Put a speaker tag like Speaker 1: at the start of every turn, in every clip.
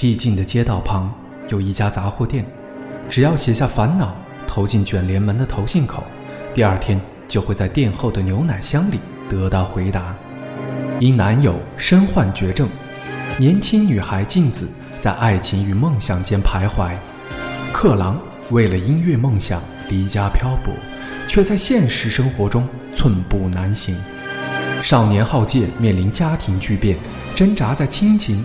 Speaker 1: 僻静的街道旁有一家杂货店，只要写下烦恼，投进卷帘门的投信口，第二天就会在店后的牛奶箱里得到回答。因男友身患绝症，年轻女孩静子在爱情与梦想间徘徊。克郎为了音乐梦想离家漂泊，却在现实生活中寸步难行。少年浩介面临家庭巨变，挣扎在亲情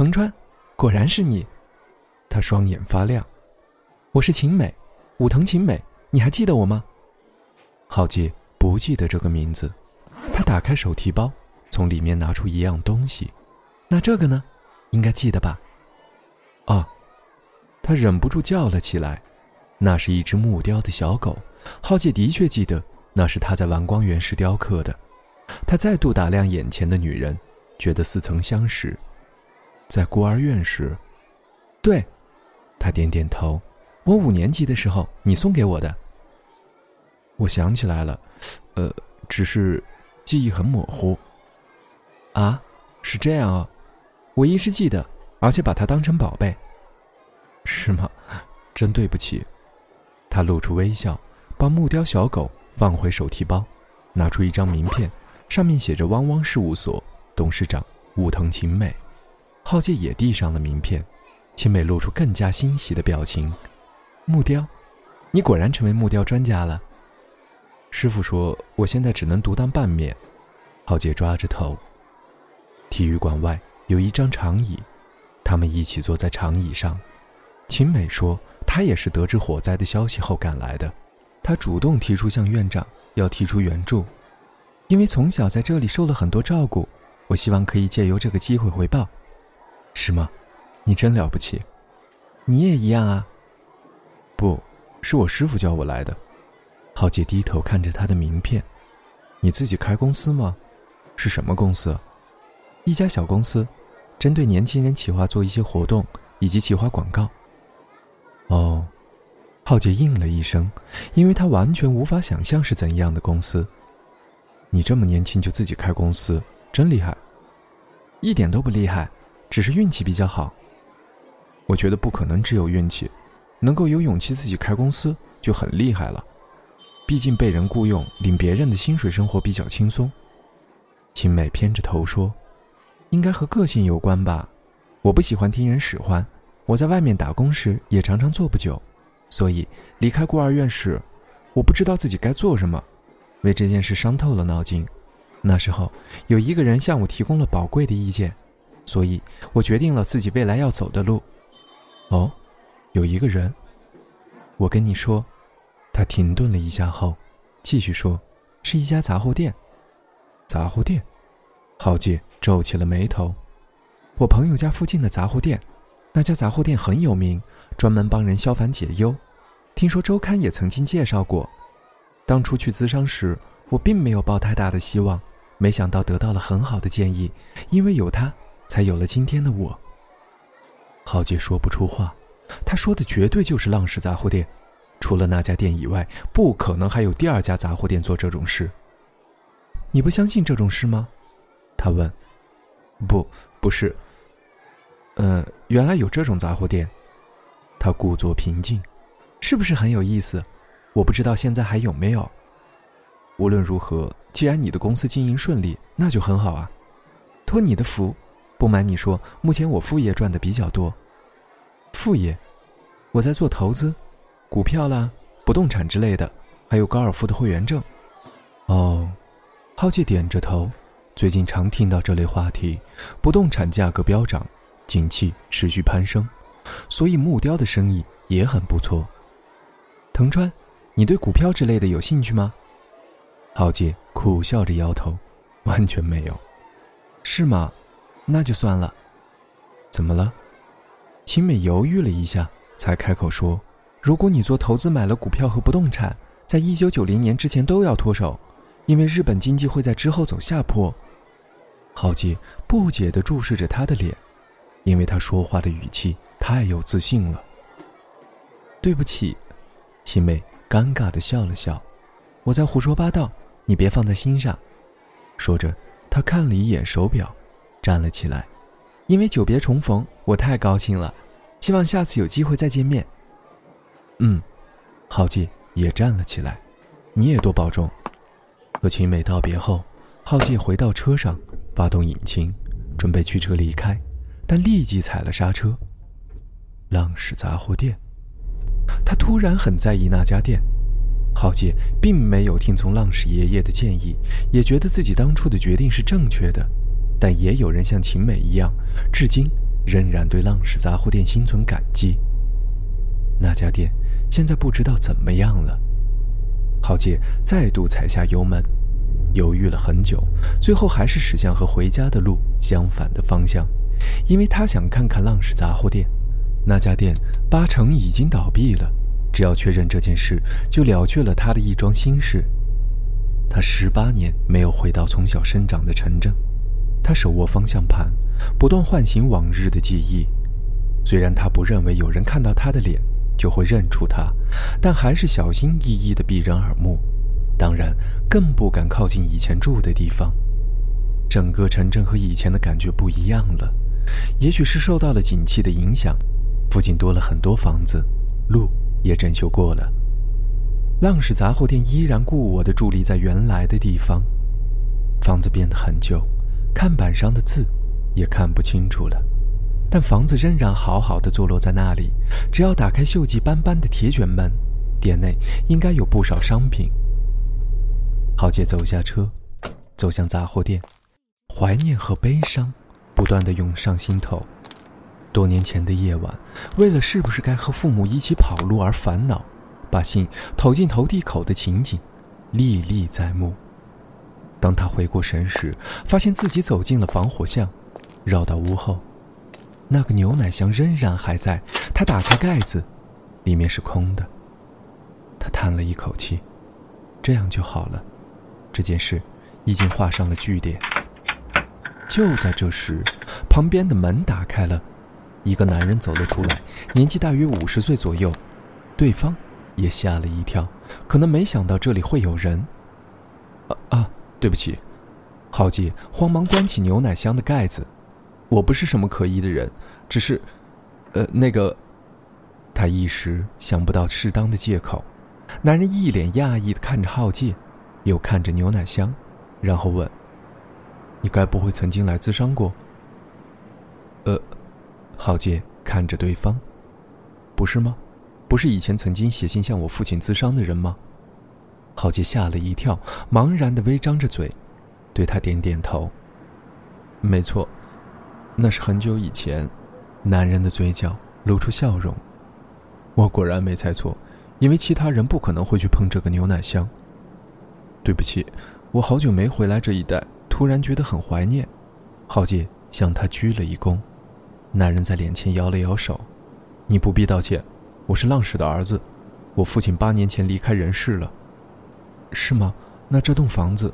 Speaker 2: 藤川，果然是你！他双眼发亮。我是晴美，武藤晴美，你还记得我吗？浩杰不记得这个名字。他打开手提包，从里面拿出一样东西。那这个呢？应该记得吧？啊！他忍不住叫了起来。那是一只木雕的小狗。浩杰的确记得，那是他在玩光源时雕刻的。他再度打量眼前的女人，觉得似曾相识。在孤儿院时，对，他点点头。我五年级的时候，你送给我的。我想起来了，呃，只是记忆很模糊。啊，是这样啊，我一直记得，而且把它当成宝贝。是吗？真对不起。他露出微笑，把木雕小狗放回手提包，拿出一张名片，上面写着“汪汪事务所董事长武藤晴美”。浩介也递上了名片，青美露出更加欣喜的表情。木雕，你果然成为木雕专家了。师傅说，我现在只能独当半面。浩介抓着头。体育馆外有一张长椅，他们一起坐在长椅上。秦美说，她也是得知火灾的消息后赶来的。她主动提出向院长要提出援助，因为从小在这里受了很多照顾，我希望可以借由这个机会回报。是吗？你真了不起，你也一样啊。不，是我师傅叫我来的。浩杰低头看着他的名片。你自己开公司吗？是什么公司？一家小公司，针对年轻人企划做一些活动以及企划广告。哦，浩杰应了一声，因为他完全无法想象是怎样的公司。你这么年轻就自己开公司，真厉害。一点都不厉害。只是运气比较好。我觉得不可能只有运气，能够有勇气自己开公司就很厉害了。毕竟被人雇佣，领别人的薪水，生活比较轻松。青美偏着头说：“应该和个性有关吧。我不喜欢听人使唤。我在外面打工时也常常坐不久，所以离开孤儿院时，我不知道自己该做什么，为这件事伤透了脑筋。那时候有一个人向我提供了宝贵的意见。”所以我决定了自己未来要走的路。哦，有一个人，我跟你说，他停顿了一下后，继续说，是一家杂货店。杂货店，浩介皱起了眉头。我朋友家附近的杂货店，那家杂货店很有名，专门帮人消烦解忧。听说周刊也曾经介绍过。当初去咨商时，我并没有抱太大的希望，没想到得到了很好的建议，因为有他。才有了今天的我。浩杰说不出话，他说的绝对就是浪氏杂货店，除了那家店以外，不可能还有第二家杂货店做这种事。你不相信这种事吗？他问。不，不是。呃，原来有这种杂货店。他故作平静，是不是很有意思？我不知道现在还有没有。无论如何，既然你的公司经营顺利，那就很好啊。托你的福。不瞒你说，目前我副业赚的比较多。副业，我在做投资，股票啦、不动产之类的，还有高尔夫的会员证。哦，浩介点着头。最近常听到这类话题，不动产价格飙涨，景气持续攀升，所以木雕的生意也很不错。藤川，你对股票之类的有兴趣吗？浩介苦笑着摇头，完全没有。是吗？那就算了，怎么了？秦美犹豫了一下，才开口说：“如果你做投资买了股票和不动产，在一九九零年之前都要脱手，因为日本经济会在之后走下坡。”浩杰不解地注视着他的脸，因为他说话的语气太有自信了。对不起，秦美尴尬地笑了笑，我在胡说八道，你别放在心上。说着，他看了一眼手表，站了起来。因为久别重逢，我太高兴了，希望下次有机会再见面。嗯，浩杰也站了起来，你也多保重。和秦美道别后，浩杰回到车上，发动引擎，准备驱车离开，但立即踩了刹车。浪氏杂货店，他突然很在意那家店。浩杰并没有听从浪氏爷爷的建议，也觉得自己当初的决定是正确的。但也有人像秦美一样，至今仍然对浪矢杂货店心存感激。那家店现在不知道怎么样了。浩杰再度踩下油门，犹豫了很久，最后还是驶向和回家的路相反的方向，因为他想看看浪矢杂货店。那家店八成已经倒闭了，只要确认这件事，就了却了他的一桩心事。他十八年没有回到从小生长的城镇。他手握方向盘，不断唤醒往日的记忆。虽然他不认为有人看到他的脸就会认出他，但还是小心翼翼地避人耳目。当然，更不敢靠近以前住的地方。整个城镇和以前的感觉不一样了，也许是受到了景气的影响，附近多了很多房子，路也整修过了。浪氏杂货店依然固我地伫立在原来的地方，房子变得很旧。看板上的字也看不清楚了，但房子仍然好好的坐落在那里。只要打开锈迹斑斑的铁卷门，店内应该有不少商品。浩杰走下车，走向杂货店，怀念和悲伤不断的涌上心头。多年前的夜晚，为了是不是该和父母一起跑路而烦恼，把信投进投递口的情景，历历在目。当他回过神时，发现自己走进了防火巷，绕到屋后，那个牛奶箱仍然还在。他打开盖子，里面是空的。他叹了一口气，这样就好了，这件事已经画上了句点。就在这时，旁边的门打开了，一个男人走了出来，年纪大约五十岁左右。对方也吓了一跳，可能没想到这里会有人。啊啊！对不起，浩杰慌忙关起牛奶箱的盖子。我不是什么可疑的人，只是，呃，那个，他一时想不到适当的借口。男人一脸讶异的看着浩杰，又看着牛奶箱，然后问：“你该不会曾经来自伤过？”呃，浩杰看着对方，不是吗？不是以前曾经写信向我父亲自伤的人吗？浩杰吓了一跳，茫然的微张着嘴，对他点点头。没错，那是很久以前。男人的嘴角露出笑容。我果然没猜错，因为其他人不可能会去碰这个牛奶箱。对不起，我好久没回来这一带，突然觉得很怀念。浩杰向他鞠了一躬。男人在脸前摇了摇手：“你不必道歉，我是浪矢的儿子，我父亲八年前离开人世了。”是吗？那这栋房子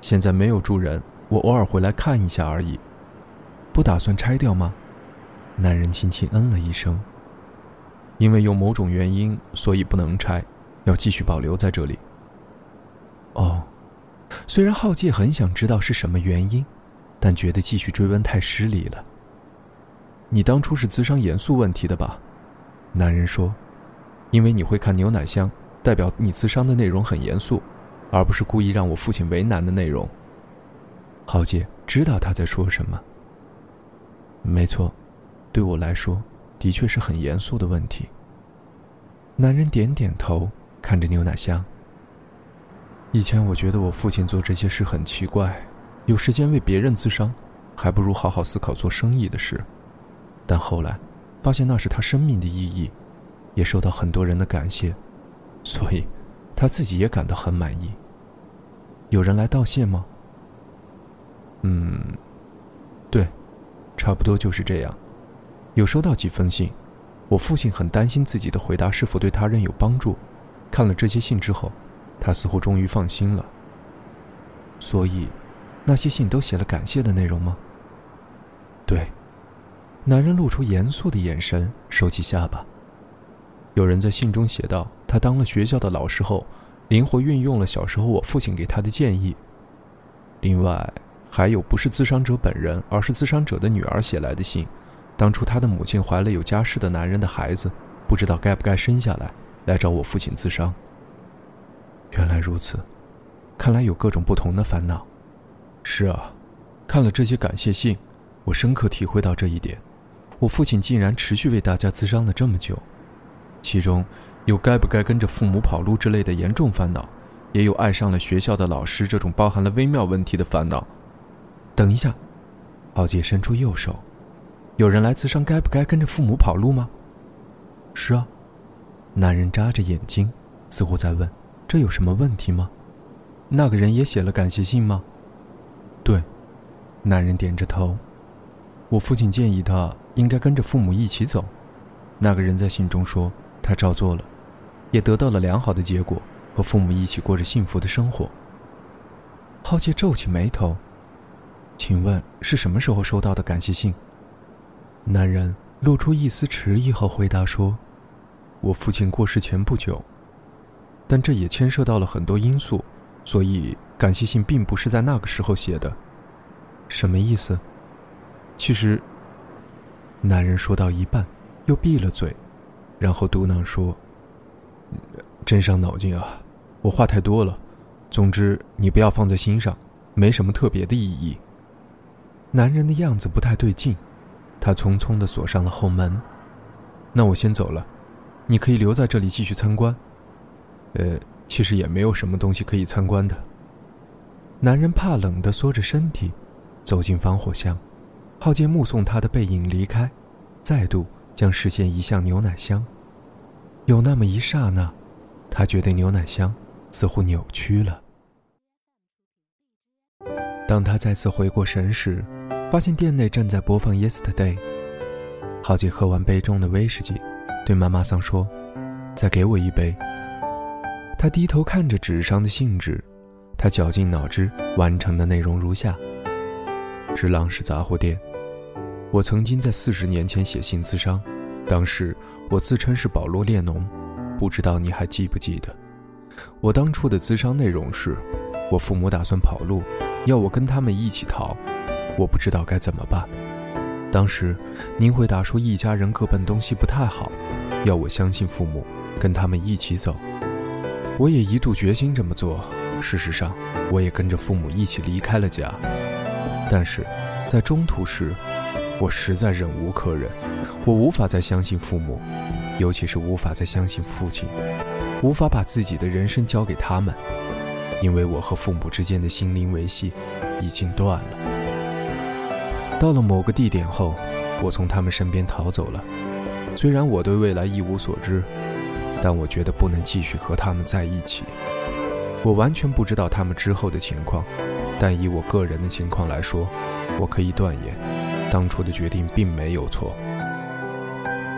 Speaker 2: 现在没有住人，我偶尔回来看一下而已。不打算拆掉吗？男人轻轻嗯了一声。因为有某种原因，所以不能拆，要继续保留在这里。哦，虽然浩介很想知道是什么原因，但觉得继续追问太失礼了。你当初是咨商严肃问题的吧？男人说，因为你会看牛奶箱。代表你自伤的内容很严肃，而不是故意让我父亲为难的内容。浩杰知道他在说什么。没错，对我来说，的确是很严肃的问题。男人点点头，看着牛奶箱。以前我觉得我父亲做这些事很奇怪，有时间为别人自伤，还不如好好思考做生意的事。但后来，发现那是他生命的意义，也受到很多人的感谢。所以，他自己也感到很满意。有人来道谢吗？嗯，对，差不多就是这样。有收到几封信，我父亲很担心自己的回答是否对他人有帮助。看了这些信之后，他似乎终于放心了。所以，那些信都写了感谢的内容吗？对。男人露出严肃的眼神，收起下巴。有人在信中写道：“他当了学校的老师后，灵活运用了小时候我父亲给他的建议。”另外，还有不是自伤者本人，而是自伤者的女儿写来的信。当初他的母亲怀了有家室的男人的孩子，不知道该不该生下来，来找我父亲自伤。原来如此，看来有各种不同的烦恼。是啊，看了这些感谢信，我深刻体会到这一点。我父亲竟然持续为大家自伤了这么久，其中有该不该跟着父母跑路之类的严重烦恼，也有爱上了学校的老师这种包含了微妙问题的烦恼。等一下，奥杰伸出右手，有人来自伤，该不该跟着父母跑路吗？是啊，男人眨着眼睛，似乎在问：这有什么问题吗？那个人也写了感谢信吗？对，男人点着头。我父亲建议他。应该跟着父母一起走，那个人在信中说，他照做了，也得到了良好的结果，和父母一起过着幸福的生活。浩杰皱起眉头，请问是什么时候收到的感谢信？男人露出一丝迟疑后回答说：“我父亲过世前不久，但这也牵涉到了很多因素，所以感谢信并不是在那个时候写的。什么意思？其实。”男人说到一半，又闭了嘴，然后嘟囔说：“真伤脑筋啊，我话太多了。总之，你不要放在心上，没什么特别的意义。”男人的样子不太对劲，他匆匆地锁上了后门。那我先走了，你可以留在这里继续参观。呃，其实也没有什么东西可以参观的。男人怕冷地缩着身体，走进防火箱。浩杰目送他的背影离开，再度将视线移向牛奶箱。有那么一刹那，他觉得牛奶香似乎扭曲了。当他再次回过神时，发现店内正在播放《Yesterday》。浩杰喝完杯中的威士忌，对妈妈桑说：“再给我一杯。”他低头看着纸上的信纸，他绞尽脑汁完成的内容如下：“之浪是杂货店。”我曾经在四十年前写信自伤，当时我自称是保罗·列侬，不知道你还记不记得？我当初的自伤内容是，我父母打算跑路，要我跟他们一起逃，我不知道该怎么办。当时您回答说一家人各奔东西不太好，要我相信父母，跟他们一起走。我也一度决心这么做，事实上我也跟着父母一起离开了家，但是在中途时。我实在忍无可忍，我无法再相信父母，尤其是无法再相信父亲，无法把自己的人生交给他们，因为我和父母之间的心灵维系已经断了。到了某个地点后，我从他们身边逃走了。虽然我对未来一无所知，但我觉得不能继续和他们在一起。我完全不知道他们之后的情况，但以我个人的情况来说，我可以断言。当初的决定并没有错。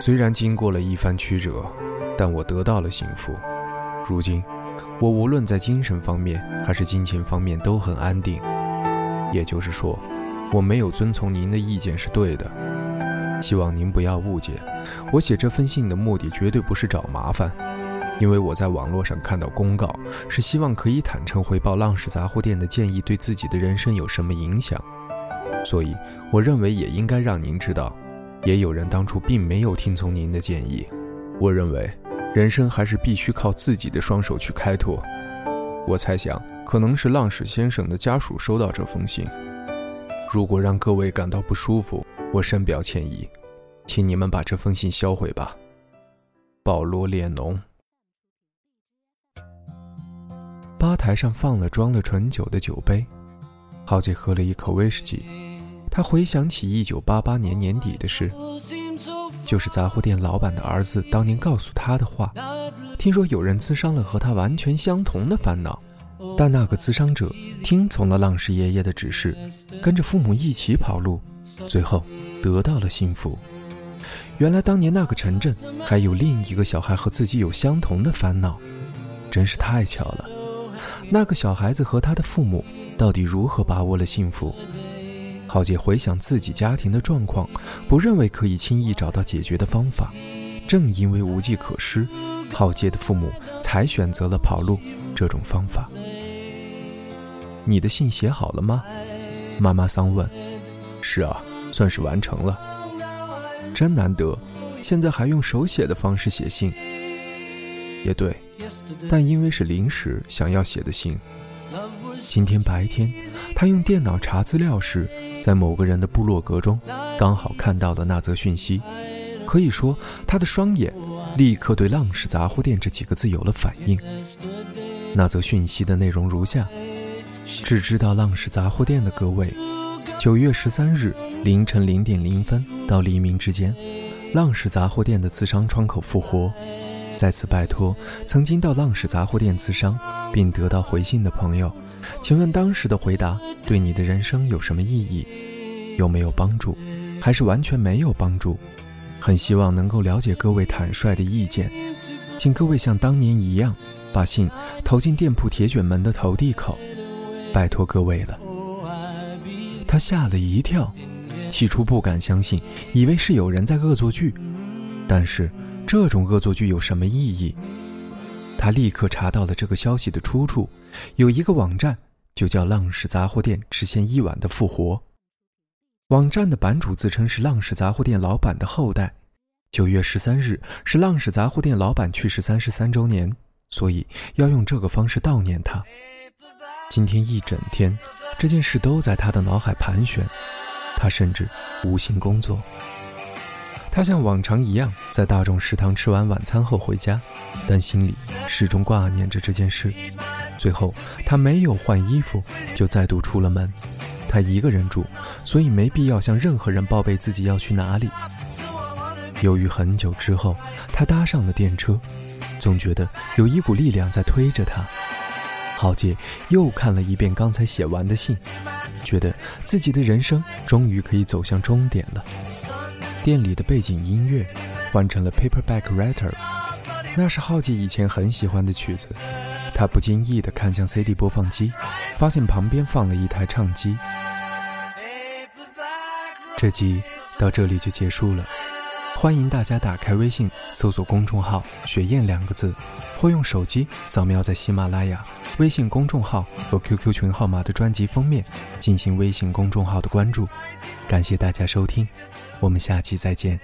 Speaker 2: 虽然经过了一番曲折，但我得到了幸福。如今，我无论在精神方面还是金钱方面都很安定。也就是说，我没有遵从您的意见是对的。希望您不要误解，我写这封信的目的绝对不是找麻烦，因为我在网络上看到公告，是希望可以坦诚回报浪氏杂货店的建议对自己的人生有什么影响。所以，我认为也应该让您知道，也有人当初并没有听从您的建议。我认为，人生还是必须靠自己的双手去开拓。我猜想，可能是浪矢先生的家属收到这封信。如果让各位感到不舒服，我深表歉意，请你们把这封信销毁吧。保罗·列侬。吧台上放了装了醇酒的酒杯，浩杰喝了一口威士忌。他回想起一九八八年年底的事，就是杂货店老板的儿子当年告诉他的话。听说有人自伤了和他完全相同的烦恼，但那个自伤者听从了浪氏爷爷的指示，跟着父母一起跑路，最后得到了幸福。原来当年那个城镇还有另一个小孩和自己有相同的烦恼，真是太巧了。那个小孩子和他的父母到底如何把握了幸福？浩杰回想自己家庭的状况，不认为可以轻易找到解决的方法。正因为无计可施，浩杰的父母才选择了跑路这种方法。你的信写好了吗？妈妈桑问。
Speaker 3: 是啊，算是完成了。
Speaker 2: 真难得，现在还用手写的方式写信。
Speaker 3: 也对，
Speaker 2: 但因为是临时想要写的信。今天白天，他用电脑查资料时，在某个人的部落格中，刚好看到了那则讯息。可以说，他的双眼立刻对“浪氏杂货店”这几个字有了反应。那则讯息的内容如下：只知道浪氏杂货店的各位。九月十三日凌晨零点零分到黎明之间，浪氏杂货店的自商窗口复活。再次拜托曾经到浪氏杂货店自商并得到回信的朋友，请问当时的回答对你的人生有什么意义？有没有帮助？还是完全没有帮助？很希望能够了解各位坦率的意见，请各位像当年一样，把信投进店铺铁卷门的投递口，拜托各位了。他吓了一跳，起初不敢相信，以为是有人在恶作剧。但是这种恶作剧有什么意义？他立刻查到了这个消息的出处，有一个网站，就叫“浪氏杂货店只限一晚的复活”。网站的版主自称是浪氏杂货店老板的后代。九月十三日是浪氏杂货店老板去世三十三周年，所以要用这个方式悼念他。今天一整天，这件事都在他的脑海盘旋，他甚至无心工作。他像往常一样在大众食堂吃完晚餐后回家，但心里始终挂念着这件事。最后，他没有换衣服就再度出了门。他一个人住，所以没必要向任何人报备自己要去哪里。犹豫很久之后，他搭上了电车，总觉得有一股力量在推着他。浩杰又看了一遍刚才写完的信，觉得自己的人生终于可以走向终点了。店里的背景音乐换成了《Paperback Writer》，那是浩记以前很喜欢的曲子。他不经意地看向 CD 播放机，发现旁边放了一台唱机。这集到这里就结束了。欢迎大家打开微信，搜索公众号“雪燕”两个字，或用手机扫描在喜马拉雅微信公众号和 QQ 群号码的专辑封面进行微信公众号的关注。感谢大家收听，我们下期再见。